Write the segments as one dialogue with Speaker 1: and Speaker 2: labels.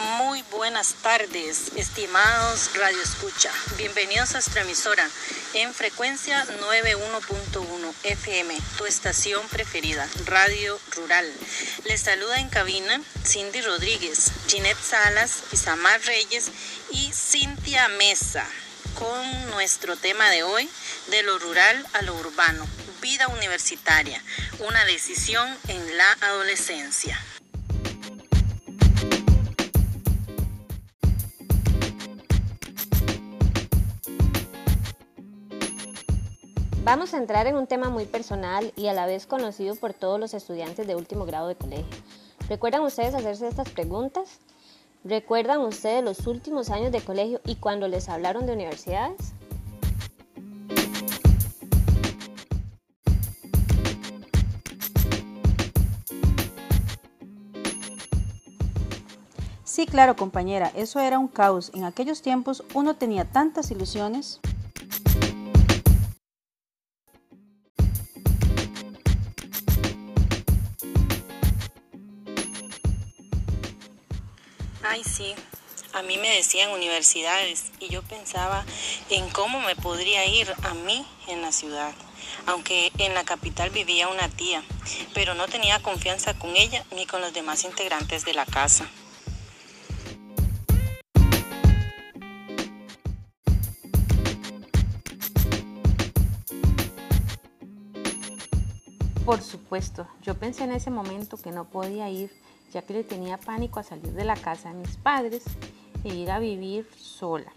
Speaker 1: Muy buenas tardes, estimados Radio Escucha. Bienvenidos a nuestra emisora en frecuencia 91.1 FM, tu estación preferida, Radio Rural. Les saluda en cabina Cindy Rodríguez, Ginette Salas, Isamar Reyes y Cintia Mesa con nuestro tema de hoy, de lo rural a lo urbano, vida universitaria, una decisión en la adolescencia.
Speaker 2: Vamos a entrar en un tema muy personal y a la vez conocido por todos los estudiantes de último grado de colegio. ¿Recuerdan ustedes hacerse estas preguntas? ¿Recuerdan ustedes los últimos años de colegio y cuando les hablaron de universidades?
Speaker 3: Sí, claro, compañera, eso era un caos. En aquellos tiempos uno tenía tantas ilusiones.
Speaker 1: Ay, sí. A mí me decían universidades y yo pensaba en cómo me podría ir a mí en la ciudad. Aunque en la capital vivía una tía, pero no tenía confianza con ella ni con los demás integrantes de la casa.
Speaker 4: Por supuesto, yo pensé en ese momento que no podía ir ya que le tenía pánico a salir de la casa de mis padres e ir a vivir sola.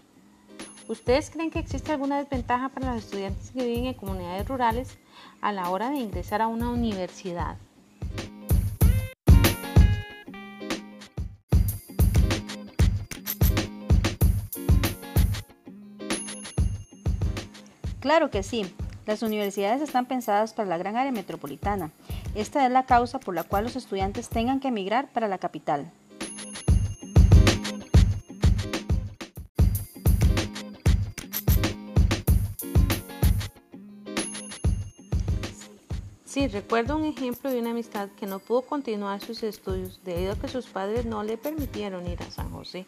Speaker 4: ¿Ustedes creen que existe alguna desventaja para los estudiantes que viven en comunidades rurales a la hora de ingresar a una universidad?
Speaker 3: Claro que sí. Las universidades están pensadas para la gran área metropolitana esta es la causa por la cual los estudiantes tengan que emigrar para la capital.
Speaker 4: Sí, recuerdo un ejemplo de una amistad que no pudo continuar sus estudios debido a que sus padres no le permitieron ir a San José.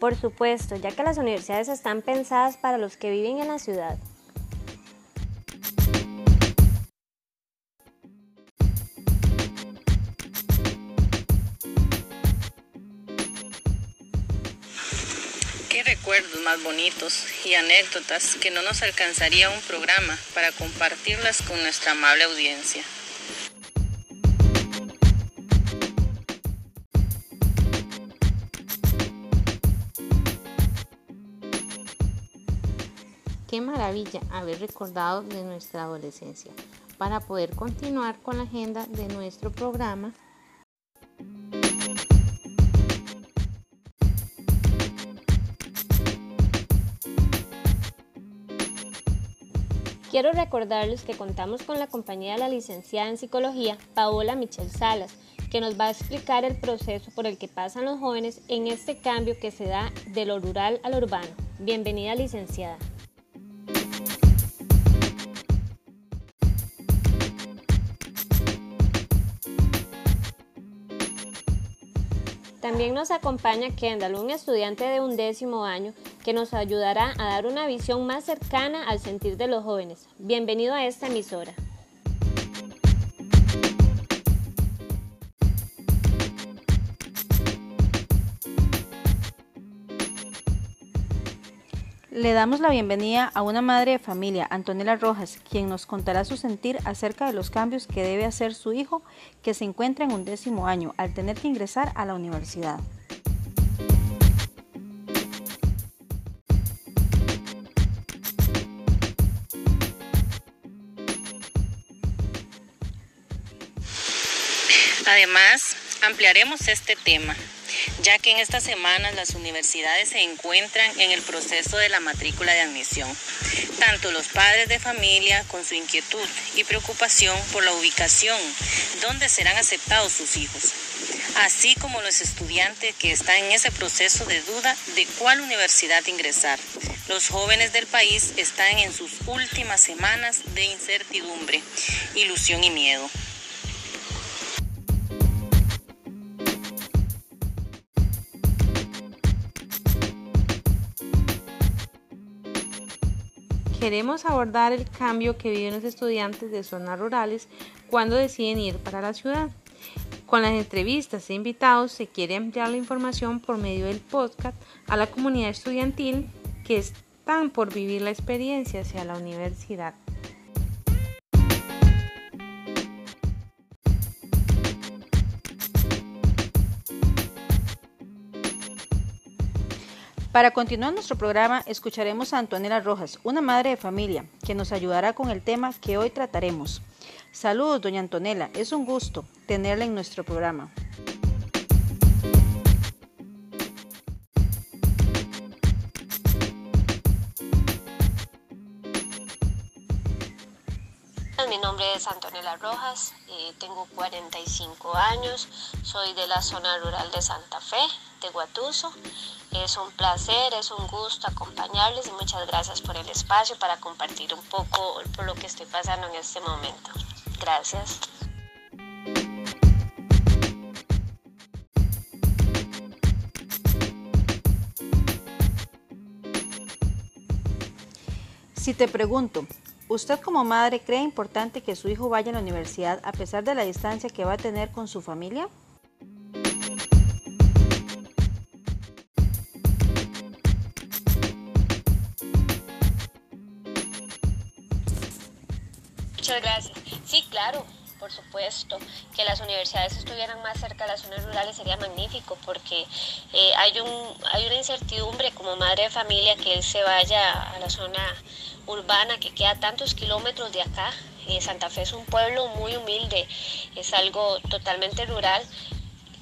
Speaker 2: Por supuesto, ya que las universidades están pensadas para los que viven en la ciudad.
Speaker 1: Qué recuerdos más bonitos y anécdotas que no nos alcanzaría un programa para compartirlas con nuestra amable audiencia.
Speaker 4: Qué maravilla haber recordado de nuestra adolescencia para poder continuar con la agenda de nuestro programa.
Speaker 2: Quiero recordarles que contamos con la compañía de la licenciada en psicología Paola Michel Salas, que nos va a explicar el proceso por el que pasan los jóvenes en este cambio que se da de lo rural a lo urbano. Bienvenida licenciada. También nos acompaña Kendall, un estudiante de un décimo año que nos ayudará a dar una visión más cercana al sentir de los jóvenes. Bienvenido a esta emisora.
Speaker 3: Le damos la bienvenida a una madre de familia, Antonella Rojas, quien nos contará su sentir acerca de los cambios que debe hacer su hijo que se encuentra en un décimo año al tener que ingresar a la universidad.
Speaker 1: Además, ampliaremos este tema ya que en estas semanas las universidades se encuentran en el proceso de la matrícula de admisión. Tanto los padres de familia con su inquietud y preocupación por la ubicación donde serán aceptados sus hijos, así como los estudiantes que están en ese proceso de duda de cuál universidad ingresar. Los jóvenes del país están en sus últimas semanas de incertidumbre, ilusión y miedo.
Speaker 4: Queremos abordar el cambio que viven los estudiantes de zonas rurales cuando deciden ir para la ciudad. Con las entrevistas e invitados se quiere ampliar la información por medio del podcast a la comunidad estudiantil que están por vivir la experiencia hacia la universidad.
Speaker 3: Para continuar nuestro programa, escucharemos a Antonella Rojas, una madre de familia, que nos ayudará con el tema que hoy trataremos. Saludos, doña Antonella, es un gusto tenerla en nuestro programa.
Speaker 2: Nombre es Antonella Rojas, eh, tengo 45 años, soy de la zona rural de Santa Fe, de Guatuso. Es un placer, es un gusto acompañarles y muchas gracias por el espacio para compartir un poco por lo que estoy pasando en este momento. Gracias.
Speaker 3: Si te pregunto, ¿usted como madre cree importante que su hijo vaya a la universidad a pesar de la distancia que va a tener con su familia?
Speaker 2: Muchas gracias. Sí, claro, por supuesto, que las universidades estuvieran más cerca de las zonas rurales sería magnífico porque eh, hay, un, hay una incertidumbre como madre de familia que él se vaya a la zona urbana que queda tantos kilómetros de acá. Eh, Santa Fe es un pueblo muy humilde, es algo totalmente rural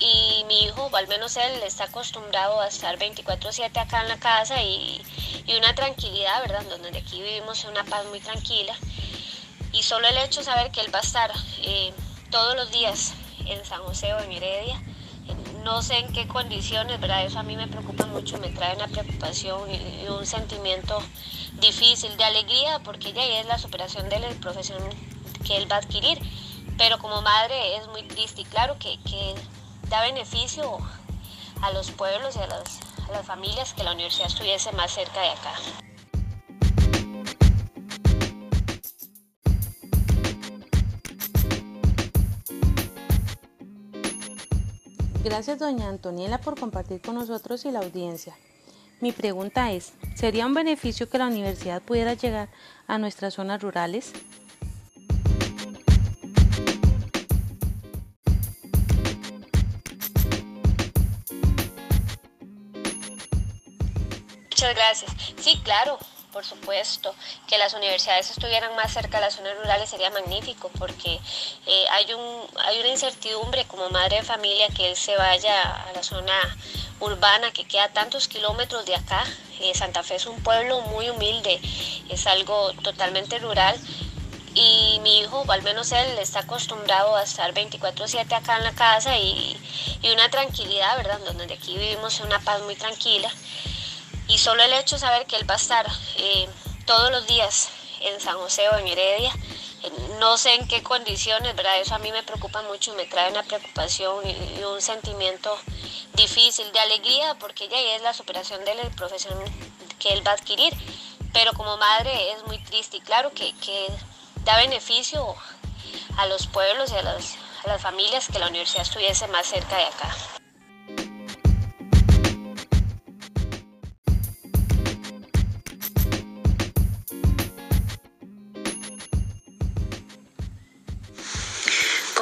Speaker 2: y mi hijo, al menos él, está acostumbrado a estar 24/7 acá en la casa y, y una tranquilidad, ¿verdad? Donde aquí vivimos una paz muy tranquila y solo el hecho de saber que él va a estar eh, todos los días en San José o en Heredia, no sé en qué condiciones, ¿verdad? Eso a mí me preocupa mucho, me trae una preocupación y, un sentimiento difícil de alegría porque ya es la superación de la profesión que él va a adquirir. Pero como madre es muy triste y claro que, que da beneficio a los pueblos y a las, a las familias que la universidad estuviese más cerca de acá.
Speaker 4: Gracias doña Antoniela por compartir con nosotros y la audiencia. Mi pregunta es, ¿sería un beneficio que la universidad pudiera llegar a nuestras zonas rurales?
Speaker 2: Muchas gracias. Sí, claro, por supuesto, que las universidades estuvieran más cerca de las zonas rurales sería magnífico porque eh, hay, un, hay una incertidumbre como madre de familia que él se vaya a la zona urbana que queda tantos kilómetros de acá. Eh, Santa Fe es un pueblo muy humilde, es algo totalmente rural y mi hijo, al menos él, está acostumbrado a estar 24/7 acá en la casa y, y, una tranquilidad, ¿verdad? Donde aquí vivimos una paz muy tranquila y solo el hecho de saber que él va a estar eh, todos los días en San José o en Heredia, eh, no sé en qué condiciones, ¿verdad? Eso a mí me preocupa mucho, me trae una preocupación y, un sentimiento difícil de alegría porque ya es la superación de la profesión que él va a adquirir. Pero como madre es muy triste y claro que, da beneficio a los pueblos y a las familias que la universidad estuviese más cerca de acá.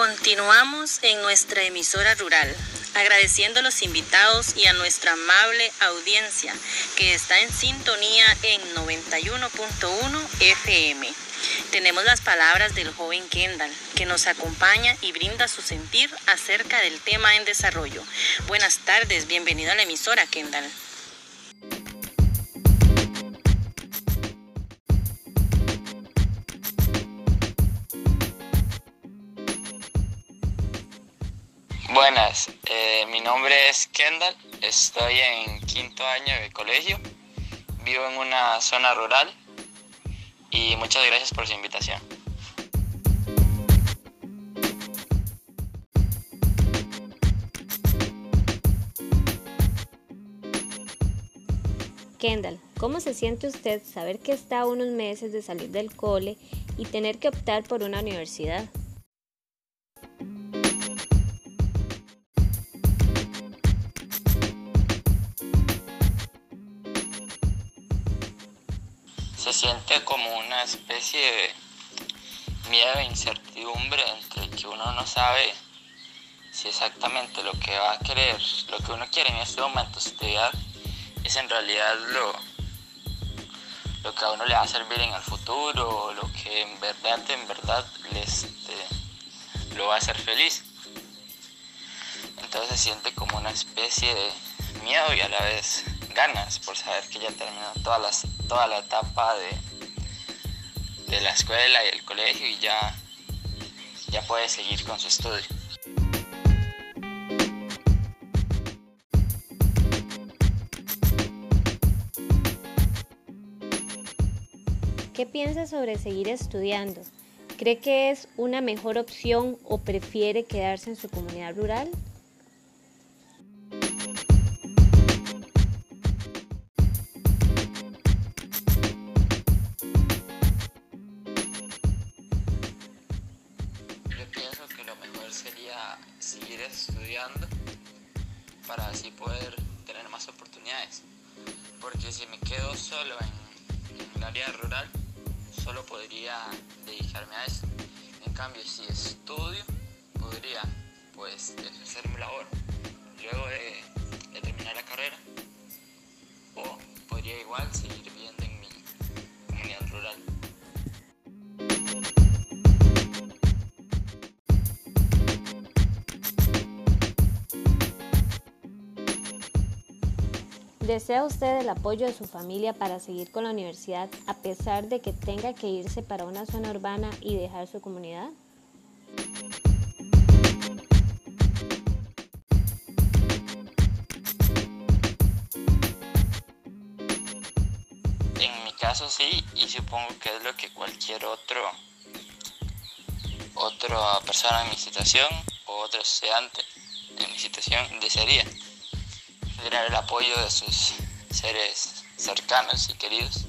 Speaker 1: Continuamos en nuestra emisora rural, agradeciendo a los invitados y a nuestra amable audiencia que está en sintonía en 91.1 FM. Tenemos las palabras del joven Kendall, que nos acompaña y brinda su sentir acerca del tema en desarrollo. Buenas tardes, bienvenido a la emisora Kendall.
Speaker 5: Buenas, eh, mi nombre es Kendall, estoy en quinto año de colegio, vivo en una zona rural y muchas gracias por su invitación.
Speaker 2: Kendall, ¿cómo se siente usted saber que está a unos meses de salir del cole y tener que optar por una universidad?
Speaker 5: Se siente como una especie de miedo e incertidumbre entre que uno no sabe si exactamente lo que va a querer, lo que uno quiere en este momento estudiar, es en realidad lo, lo que a uno le va a servir en el futuro, lo que en verdad, en verdad les, este, lo va a hacer feliz. Entonces se siente como una especie de miedo y a la vez ganas por saber que ya terminó toda, las, toda la etapa de, de la escuela y el colegio y ya, ya puede seguir con su estudio.
Speaker 2: ¿Qué piensa sobre seguir estudiando? ¿Cree que es una mejor opción o prefiere quedarse en su comunidad rural?
Speaker 5: Porque si me quedo solo en, en el área rural, solo podría dedicarme a eso. En cambio, si estudio, podría pues ejercer mi labor luego de, de terminar la carrera. O podría igual seguir viviendo en mi comunidad rural.
Speaker 2: ¿Desea usted el apoyo de su familia para seguir con la universidad a pesar de que tenga que irse para una zona urbana y dejar su comunidad?
Speaker 5: En mi caso sí, y supongo que es lo que cualquier otro otra persona en mi situación o otro estudiante en mi situación desearía tener el apoyo de sus seres cercanos y queridos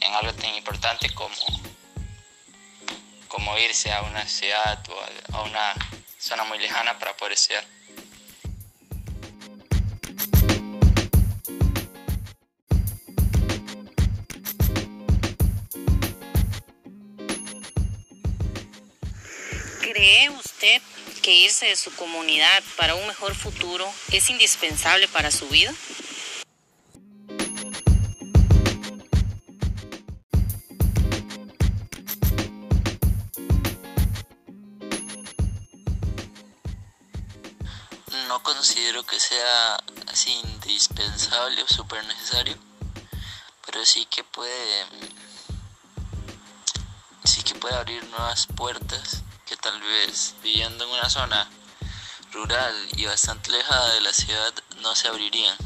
Speaker 5: en algo tan importante como como irse a una ciudad o a una zona muy lejana para poder estudiar.
Speaker 1: ¿Cree usted que irse de su comunidad para un mejor futuro es indispensable para su vida?
Speaker 5: No considero que sea así indispensable o súper necesario, pero sí que puede sí que puede abrir nuevas puertas tal vez viviendo en una zona rural y bastante alejada de la ciudad no se abrirían.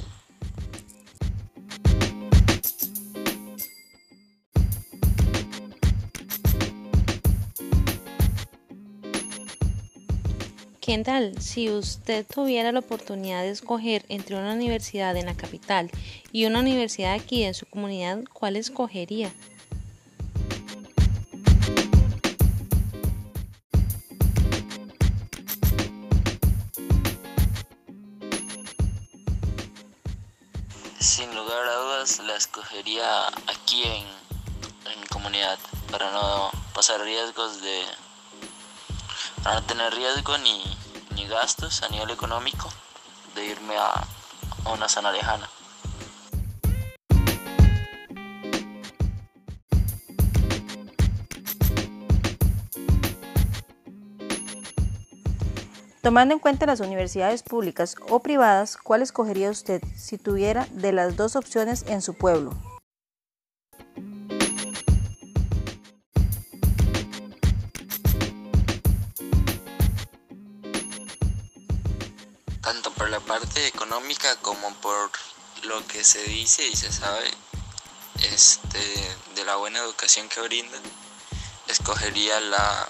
Speaker 4: Kendall, si usted tuviera la oportunidad de escoger entre una universidad en la capital y una universidad aquí en su comunidad, ¿cuál escogería?
Speaker 5: Sin lugar a dudas la escogería aquí en, en comunidad para no pasar riesgos de para no tener riesgo ni, ni gastos a nivel económico de irme a, a una zona lejana.
Speaker 3: Tomando en cuenta las universidades públicas o privadas, ¿cuál escogería usted si tuviera de las dos opciones en su pueblo?
Speaker 5: Tanto por la parte económica como por lo que se dice y se sabe este, de la buena educación que brinda, escogería la,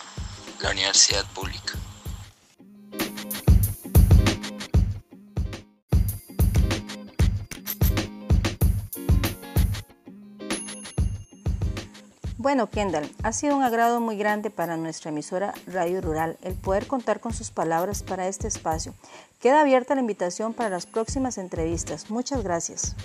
Speaker 5: la universidad pública.
Speaker 3: Bueno, Kendall, ha sido un agrado muy grande para nuestra emisora Radio Rural el poder contar con sus palabras para este espacio. Queda abierta la invitación para las próximas entrevistas. Muchas gracias.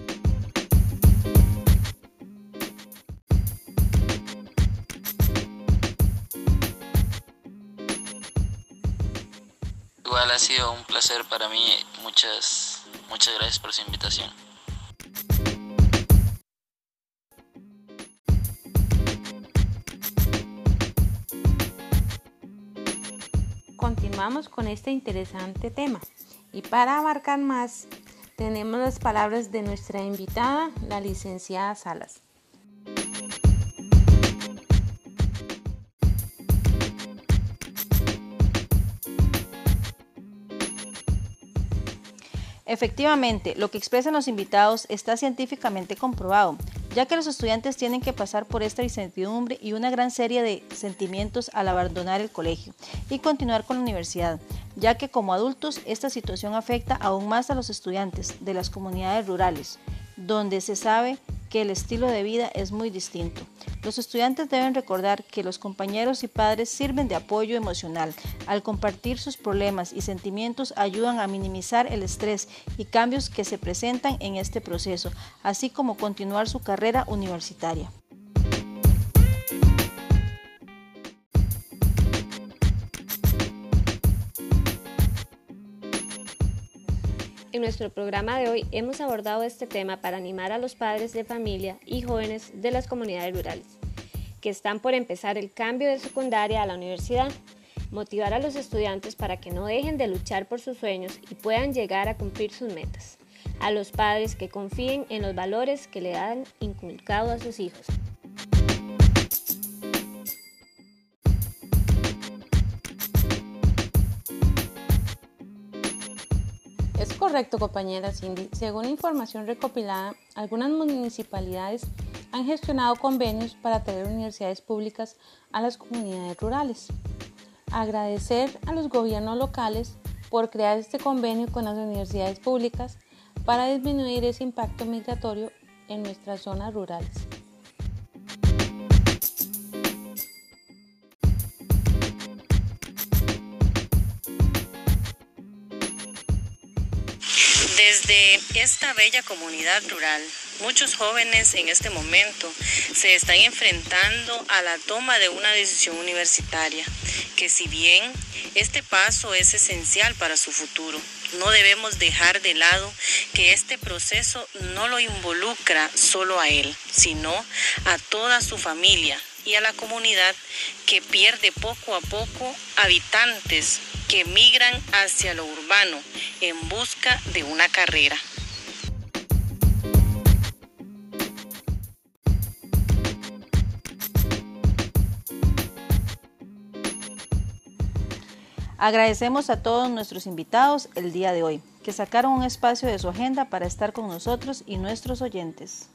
Speaker 5: Igual ha sido un placer para mí. Muchas, muchas gracias por su invitación.
Speaker 4: Con este interesante tema. Y para abarcar más, tenemos las palabras de nuestra invitada, la licenciada Salas.
Speaker 3: Efectivamente, lo que expresan los invitados está científicamente comprobado ya que los estudiantes tienen que pasar por esta incertidumbre y una gran serie de sentimientos al abandonar el colegio y continuar con la universidad, ya que como adultos esta situación afecta aún más a los estudiantes de las comunidades rurales, donde se sabe que el estilo de vida es muy distinto. Los estudiantes deben recordar que los compañeros y padres sirven de apoyo emocional. Al compartir sus problemas y sentimientos ayudan a minimizar el estrés y cambios que se presentan en este proceso, así como continuar su carrera universitaria.
Speaker 2: Nuestro programa de hoy hemos abordado este tema para animar a los padres de familia y jóvenes de las comunidades rurales que están por empezar el cambio de secundaria a la universidad, motivar a los estudiantes para que no dejen de luchar por sus sueños y puedan llegar a cumplir sus metas, a los padres que confíen en los valores que le han inculcado a sus hijos.
Speaker 4: Correcto, compañera Cindy. Según información recopilada, algunas municipalidades han gestionado convenios para traer universidades públicas a las comunidades rurales. Agradecer a los gobiernos locales por crear este convenio con las universidades públicas para disminuir ese impacto migratorio en nuestras zonas rurales.
Speaker 1: Esta bella comunidad rural, muchos jóvenes en este momento se están enfrentando a la toma de una decisión universitaria, que si bien este paso es esencial para su futuro, no debemos dejar de lado que este proceso no lo involucra solo a él, sino a toda su familia y a la comunidad que pierde poco a poco habitantes que migran hacia lo urbano en busca de una carrera.
Speaker 3: Agradecemos a todos nuestros invitados el día de hoy, que sacaron un espacio de su agenda para estar con nosotros y nuestros oyentes.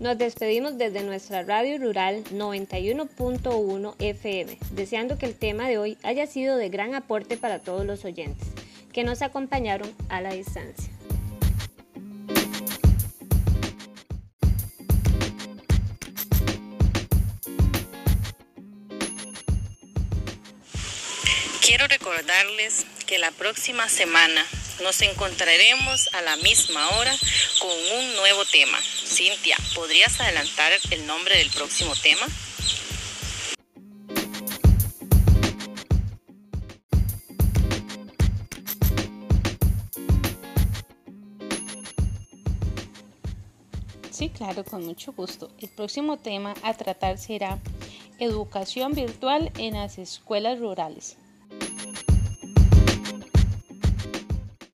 Speaker 2: Nos despedimos desde nuestra radio rural 91.1 FM, deseando que el tema de hoy haya sido de gran aporte para todos los oyentes que nos acompañaron a la distancia.
Speaker 1: Quiero recordarles que la próxima semana nos encontraremos a la misma hora con un nuevo tema. Cintia, ¿podrías adelantar el nombre del próximo tema?
Speaker 4: Sí, claro, con mucho gusto. El próximo tema a tratar será educación virtual en las escuelas rurales.